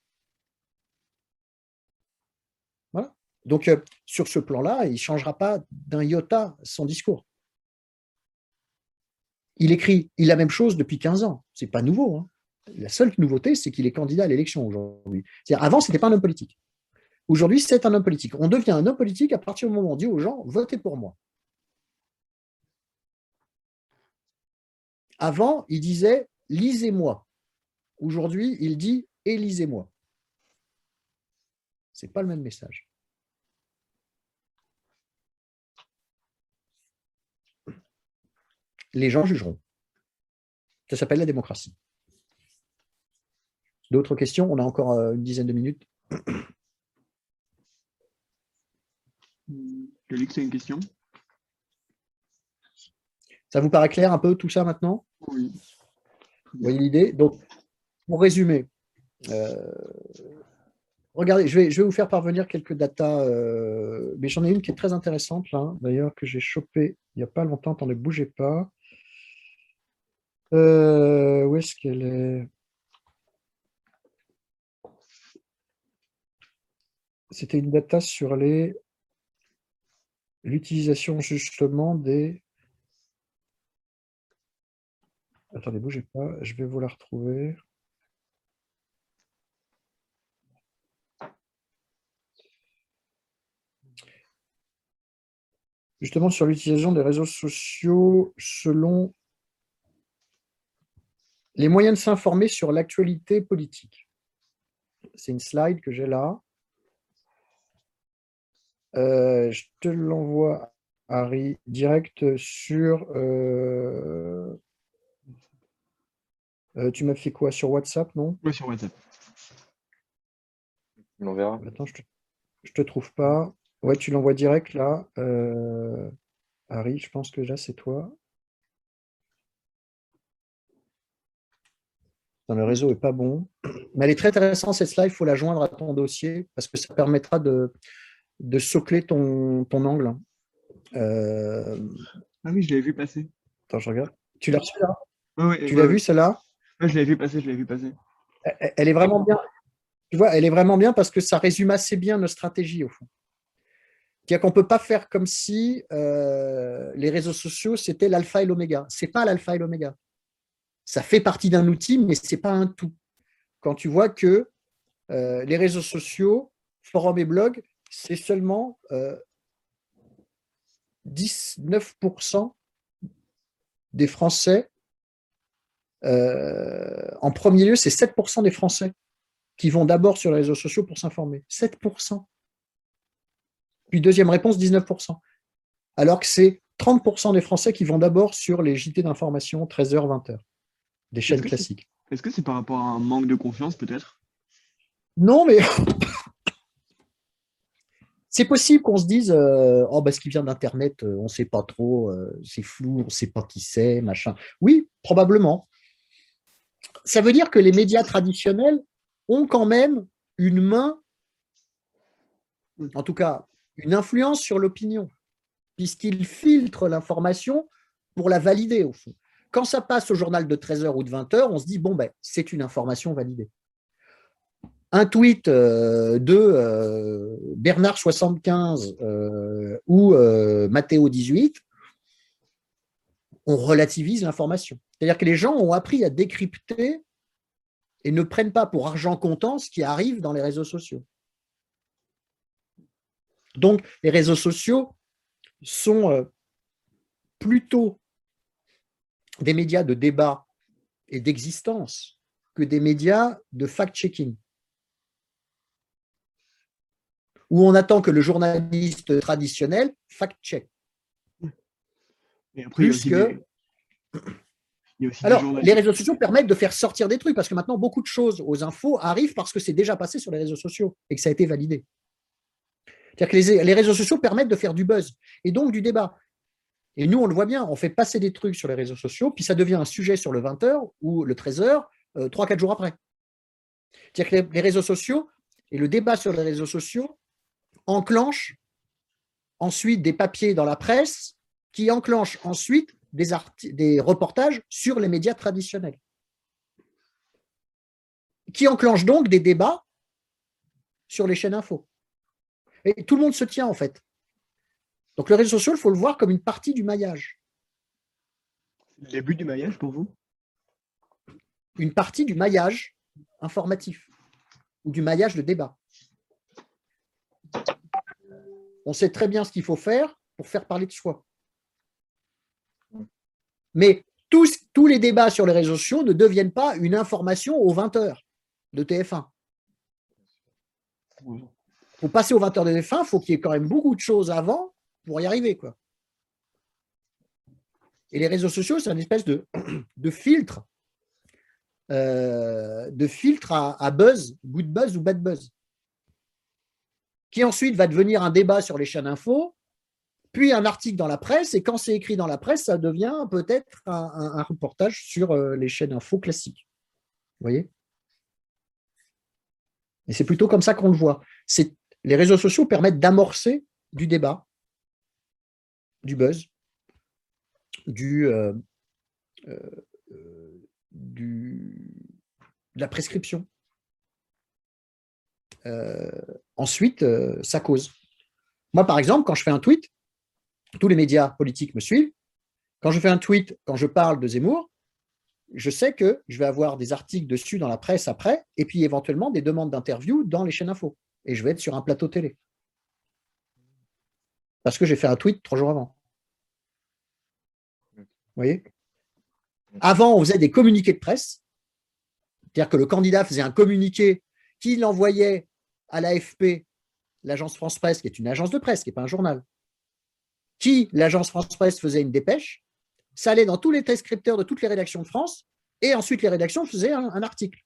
Voilà. Donc, euh, sur ce plan-là, il ne changera pas d'un iota son discours. Il écrit il la même chose depuis 15 ans. C'est pas nouveau. Hein. La seule nouveauté, c'est qu'il est candidat à l'élection aujourd'hui. Avant, ce n'était pas un homme politique. Aujourd'hui, c'est un homme politique. On devient un homme politique à partir du moment où on dit aux gens votez pour moi. Avant, il disait lisez-moi. Aujourd'hui, il dit élisez-moi. Ce n'est pas le même message. Les gens jugeront. Ça s'appelle la démocratie. D'autres questions? On a encore euh, une dizaine de minutes. Félix a une question. Ça vous paraît clair un peu tout ça maintenant? Oui. Vous voyez l'idée? Donc, pour résumer, euh, regardez, je vais, je vais, vous faire parvenir quelques datas, euh, mais j'en ai une qui est très intéressante, là, d'ailleurs, que j'ai chopée il n'y a pas longtemps. Attendez, bougez pas. Euh, où est-ce qu'elle est? C'était une data sur les l'utilisation justement des... Attendez, bougez pas, je vais vous la retrouver. Justement sur l'utilisation des réseaux sociaux selon les moyens de s'informer sur l'actualité politique. C'est une slide que j'ai là. Euh, je te l'envoie, Harry, direct sur... Euh, euh, tu m'as fait quoi? Sur WhatsApp, non? Oui, sur WhatsApp. On verra. Attends, je te, te trouve pas. Ouais, tu l'envoies direct là. Harry, je pense que là, c'est toi. Le réseau n'est pas bon. Mais elle est très intéressante, cette slide, il faut la joindre à ton dossier parce que ça permettra de, de socler ton, ton angle. Euh, ah oui, je l'ai vu passer. Attends, je regarde. Tu l'as reçu là? Oui, Tu l'as vu celle-là? Oui, je l'ai vu passer, je l'ai vu passer. Elle, est vraiment bien. Tu vois, elle est vraiment bien parce que ça résume assez bien notre stratégie au fond. C'est-à-dire qu'on ne peut pas faire comme si euh, les réseaux sociaux, c'était l'alpha et l'oméga. Ce n'est pas l'alpha et l'oméga ça fait partie d'un outil, mais ce n'est pas un tout. Quand tu vois que euh, les réseaux sociaux, forums et blogs, c'est seulement 19% euh, des Français. Euh, en premier lieu, c'est 7% des Français qui vont d'abord sur les réseaux sociaux pour s'informer. 7%. Puis deuxième réponse, 19%. Alors que c'est 30% des Français qui vont d'abord sur les JT d'information 13h, 20h, des chaînes classiques. Est-ce que c'est par rapport à un manque de confiance peut-être? Non, mais c'est possible qu'on se dise euh, oh bah ce qui vient d'internet euh, on ne sait pas trop euh, c'est flou on ne sait pas qui c'est machin. Oui probablement. Ça veut dire que les médias traditionnels ont quand même une main en tout cas une influence sur l'opinion puisqu'ils filtrent l'information pour la valider au fond quand ça passe au journal de 13h ou de 20h on se dit bon ben c'est une information validée un tweet euh, de euh, Bernard75 euh, ou Mathéo18, on relativise l'information. C'est-à-dire que les gens ont appris à décrypter et ne prennent pas pour argent comptant ce qui arrive dans les réseaux sociaux. Donc, les réseaux sociaux sont plutôt des médias de débat et d'existence que des médias de fact-checking où on attend que le journaliste traditionnel fact-check. Plus que... Alors, les réseaux sociaux permettent de faire sortir des trucs, parce que maintenant, beaucoup de choses aux infos arrivent parce que c'est déjà passé sur les réseaux sociaux et que ça a été validé. C'est-à-dire que les, réseaux sociaux permettent de faire du buzz et donc du débat. Et nous, on le voit bien, on fait passer des trucs sur les réseaux sociaux, puis ça devient un sujet sur le 20h ou le 13h, 3-4 euh, jours après. C'est-à-dire que les réseaux sociaux et le débat sur les réseaux sociaux enclenche ensuite des papiers dans la presse qui enclenchent ensuite des, reportages sur les médias traditionnels, qui enclenchent donc des débats sur les chaînes info. Et tout le monde se tient en fait. Donc le réseau social, il faut le voir comme une partie du maillage. Le début du maillage pour vous? Une partie du maillage informatif ou du maillage de débat on sait très bien ce qu'il faut faire pour faire parler de soi. Mais tous, tous les débats sur les réseaux sociaux ne deviennent pas une information aux 20 heures de TF1. Pour passer aux 20 heures de TF1, il faut qu'il y ait quand même beaucoup de choses avant pour y arriver. Quoi. Et les réseaux sociaux, c'est une espèce de, de filtre, euh, de filtre à, à buzz, good buzz ou bad buzz qui ensuite va devenir un débat sur les chaînes info, puis un article dans la presse, et quand c'est écrit dans la presse, ça devient peut-être un, reportage sur euh, les chaînes info classiques. Vous voyez? Et c'est plutôt comme ça qu'on le voit. Les réseaux sociaux permettent d'amorcer du débat, du buzz, du, euh, euh, du, de la prescription. Euh, ensuite, euh, ça cause. Moi, par exemple, quand je fais un tweet, tous les médias politiques me suivent. Quand je fais un tweet, quand je parle de Zemmour, je sais que je vais avoir des articles dessus dans la presse après, et puis éventuellement des demandes d'interview dans les chaînes info. Et je vais être sur un plateau télé. Parce que j'ai fait un tweet trois jours avant. Voyez? Avant, on faisait des communiqués de presse. C'est-à-dire que le candidat faisait un communiqué qu'il envoyait à l'AFP, l'agence France Presse, qui est une agence de presse, qui n'est pas un journal, qui, l'agence France Presse, faisait une dépêche, ça allait dans tous les descripteurs de toutes les rédactions de France, et ensuite les rédactions faisaient un, article.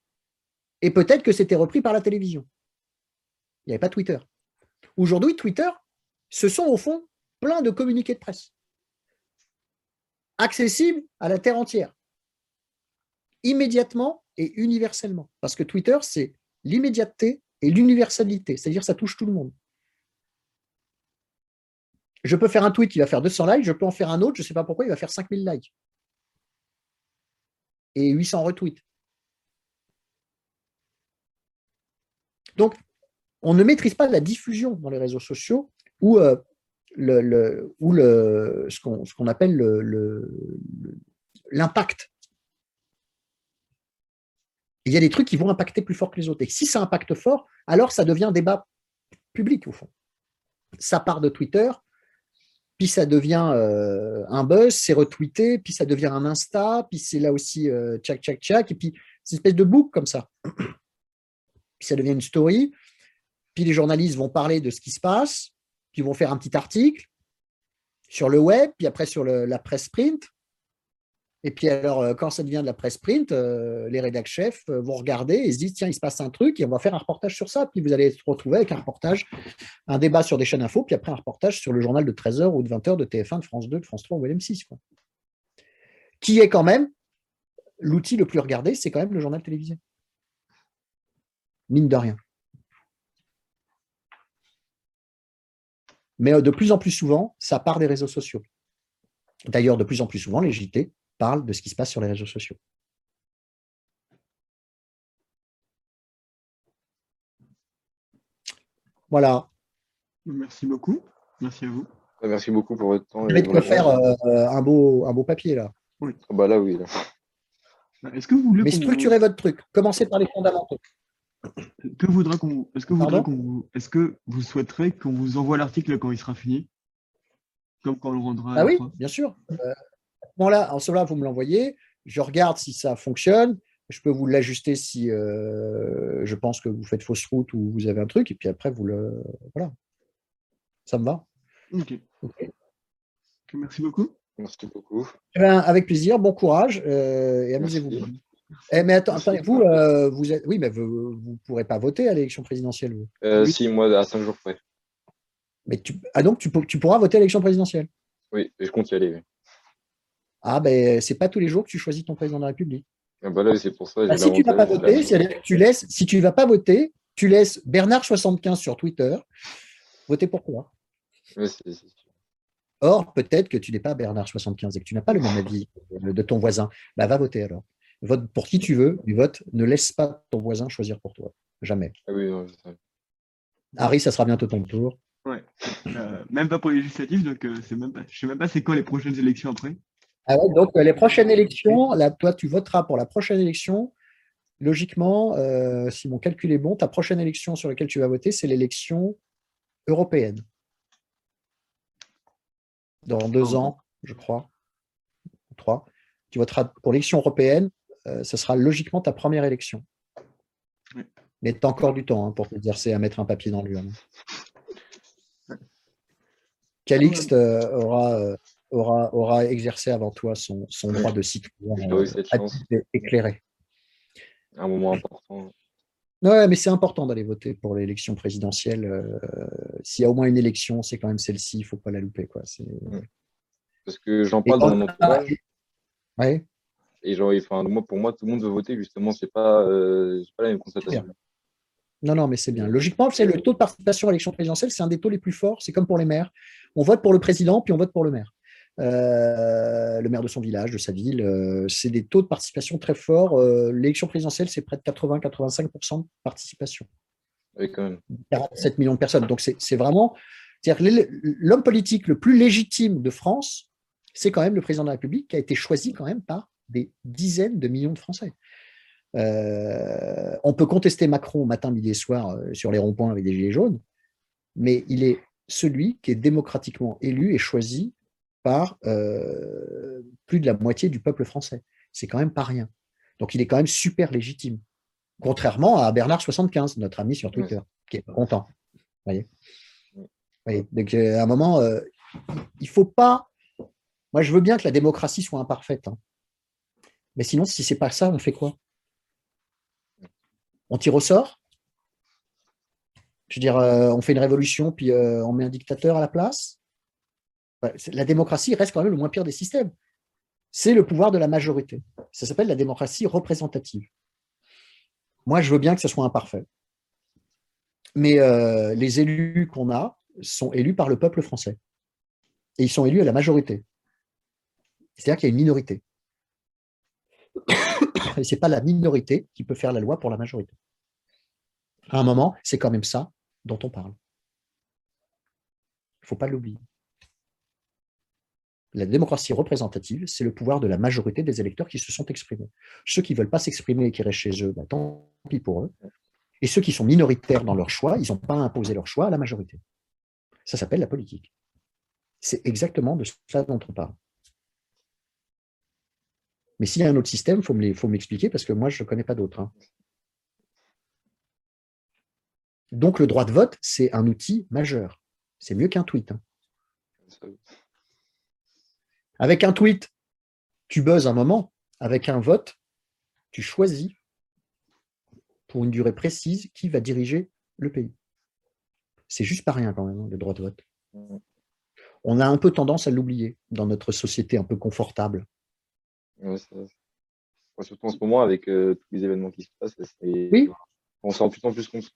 Et peut-être que c'était repris par la télévision. Il n'y avait pas Twitter. Aujourd'hui, Twitter, ce sont au fond plein de communiqués de presse, accessibles à la terre entière, immédiatement et universellement. Parce que Twitter, c'est l'immédiateté et l'universalité, c'est-à-dire ça touche tout le monde. Je peux faire un tweet qui va faire 200 likes, je peux en faire un autre, je ne sais pas pourquoi, il va faire 5000 likes. Et 800 retweets. Donc, on ne maîtrise pas la diffusion dans les réseaux sociaux euh, le, ou le, ce qu'on appelle l'impact il y a des trucs qui vont impacter plus fort que les autres. Et si ça impacte fort, alors ça devient un débat public, au fond. Ça part de Twitter, puis ça devient euh, un buzz, c'est retweeté, puis ça devient un Insta, puis c'est là aussi euh, tchac, tchac, tchac, et puis c'est une espèce de boucle comme ça. Puis ça devient une story, puis les journalistes vont parler de ce qui se passe, puis vont faire un petit article, sur le web, puis après sur la presse print. Et puis alors, euh, quand ça devient de la presse print, euh, les rédacteurs chefs euh, vont regarder et se disent, tiens, il se passe un truc et on va faire un reportage sur ça. Puis vous allez se retrouver avec un reportage, un débat sur des chaînes info, puis après un reportage sur le journal de 13h ou de 20h de TF1, de France 2, de France 3 ou LM6. Quoi. Qui est quand même l'outil le plus regardé, c'est quand même le journal télévisé. Mine de rien. Mais de plus en plus souvent, ça part des réseaux sociaux. D'ailleurs, de plus en plus souvent, les JT parle de ce qui se passe sur les réseaux sociaux. Voilà. Merci beaucoup. Merci à vous. Merci beaucoup pour votre temps. Je vais te faire euh, un, beau, un beau papier là. Oui. Ah bah là, oui. Est-ce que vous voulez Mais structurez votre truc. Commencez par les fondamentaux. Que voudra qu'on Est-ce que vous Est-ce que vous souhaiterez qu'on vous envoie l'article quand il sera fini? Comme quand on le rendra. Ah oui, bien sûr. Euh, là, en cela, vous me l'envoyez, je regarde si ça fonctionne, je peux vous l'ajuster si euh, je pense que vous faites fausse route ou vous avez un truc, et puis après, vous le. Voilà. Ça me va Ok. Merci beaucoup. Merci beaucoup. Eh ben, avec plaisir, bon courage euh, et amusez-vous. Eh, mais attends, vous, euh, vous êtes. Oui, mais vous ne pourrez pas voter à l'élection présidentielle. Vous. Si, moi, à cinq jours près. Mais tu... Ah, donc, tu, tu pourras voter à l'élection présidentielle? Oui, je compte y aller. Ah, ben, c'est pas tous les jours que tu choisis ton président de la République. Ah bah c'est pour ça. Bah, si tu ne vas pas voter, tu laisses, si tu vas pas voter, tu laisses Bernard75 sur Twitter voter pour toi. Or, peut-être que tu n'es pas Bernard75 et que tu n'as pas le même avis de ton voisin. Bah, va voter alors. Vote pour qui tu veux, mais vote. Ne laisse pas ton voisin choisir pour toi. Jamais. Ah oui, Harry, ça sera bientôt ton tour. Ouais. Euh, même pas pour les législatives, donc euh, c'est même pas, je ne sais même pas c'est quoi les prochaines élections après. Ah donc, euh, les prochaines élections, là, toi, tu voteras pour la prochaine élection. Logiquement, euh, si mon calcul est bon, ta prochaine élection sur laquelle tu vas voter, c'est l'élection européenne. Dans deux ans, je crois, trois, tu voteras pour l'élection européenne. Euh, ce sera logiquement ta première élection. Mais tu as encore du temps hein, pour te dire c'est à mettre un papier dans l'urne. Calixte aura aura, aura exercé avant toi son, son droit de citoyen euh, éclairé. Un moment important. Ouais, mais c'est important d'aller voter pour l'élection présidentielle. Euh, s'il y a au moins une élection, c'est quand même celle-ci, il ne faut pas la louper. Quoi. Parce que j'en parle dans mon entourage. Ouais. Et genre, enfin, moi, pour moi, tout le monde veut voter, justement, c'est pas, euh, pas la même constatation. Non, non, mais c'est bien. Logiquement, c'est le taux de participation à l'élection présidentielle, c'est un des taux les plus forts. C'est comme pour les maires. On vote pour le président, puis on vote pour le maire. Euh, le maire de son village, de sa ville. Euh, c'est des taux de participation très forts. Euh, l'élection présidentielle, c'est près de 80-85% de participation. Oui, quand même. 47 millions de personnes. Donc, c'est vraiment. L'homme politique le plus légitime de France, c'est quand même le président de la République qui a été choisi quand même par des dizaines de millions de Français. on peut contester Macron matin, midi et soir sur les ronds-points avec des gilets jaunes, mais il est celui qui est démocratiquement élu et choisi par euh, plus de la moitié du peuple français. C'est quand même pas rien. Donc il est quand même super légitime. Contrairement à Bernard75, notre ami sur Twitter, qui est content. Voyez? Donc euh, à un moment, euh, il faut pas. Moi, je veux bien que la démocratie soit imparfaite. Hein. Mais sinon, si c'est pas ça, on fait quoi? On tire au sort? Je veux dire, on fait une révolution, puis on met un dictateur à la place? La démocratie reste quand même le moins pire des systèmes. C'est le pouvoir de la majorité. Ça s'appelle la démocratie représentative. Moi, je veux bien que ce soit imparfait. Mais euh, les élus qu'on a sont élus par le peuple français. Et ils sont élus à la majorité. C'est-à-dire qu'il y a une minorité. Et ce n'est pas la minorité qui peut faire la loi pour la majorité. À un moment, c'est quand même ça dont on parle. Il ne faut pas l'oublier. La démocratie représentative, c'est le pouvoir de la majorité des électeurs qui se sont exprimés. Ceux qui ne veulent pas s'exprimer et qui restent chez eux, bah, tant pis pour eux. Et ceux qui sont minoritaires dans leur choix, ils n'ont pas imposé leur choix à la majorité. Ça s'appelle la politique. C'est exactement de ça dont on parle. Mais s'il y a un autre système, il faut m'expliquer parce que moi, je ne connais pas d'autre. Hein. Donc, le droit de vote, c'est un outil majeur. C'est mieux qu'un tweet. Hein. Avec un tweet, tu buzzes un moment. Avec un vote, tu choisis pour une durée précise qui va diriger le pays. C'est juste pas rien quand même, hein, le droit de vote. On a un peu tendance à l'oublier dans notre société un peu confortable. Ouais, ça- ouais, surtout en ce moment, avec euh, tous les événements qui se passent, Oui. on s'en plus en plus compte.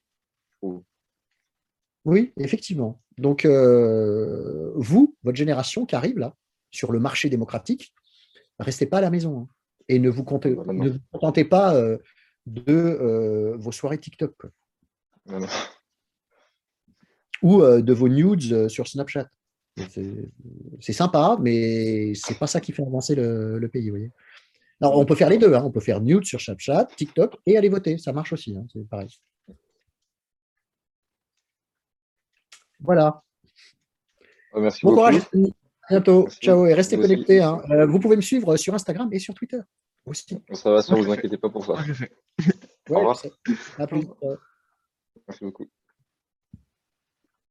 Oui, effectivement. Donc, euh, vous, votre génération qui arrive là, sur le marché démocratique, restez pas à la maison hein, et ne vous, comptez- non. ne vous contentez pas euh, de vos soirées TikTok Non, ou de vos nudes sur Snapchat. C'est- sympa, mais c'est pas ça qui fait avancer le, le pays. vous voyez. Alors, on peut faire les deux. hein. On peut faire nudes sur Snapchat, TikTok et aller voter. Ça marche aussi. hein, C'est pareil. Voilà. Merci Bon beaucoup. courage. À bientôt. Merci. Ciao et restez Vous connectés. hein. Euh, vous pouvez me suivre sur Instagram et sur Twitter aussi. Ça va, sûr, Ouais, vous inquiétez pas pour ça. Ouais, revoir. À plus. Merci beaucoup.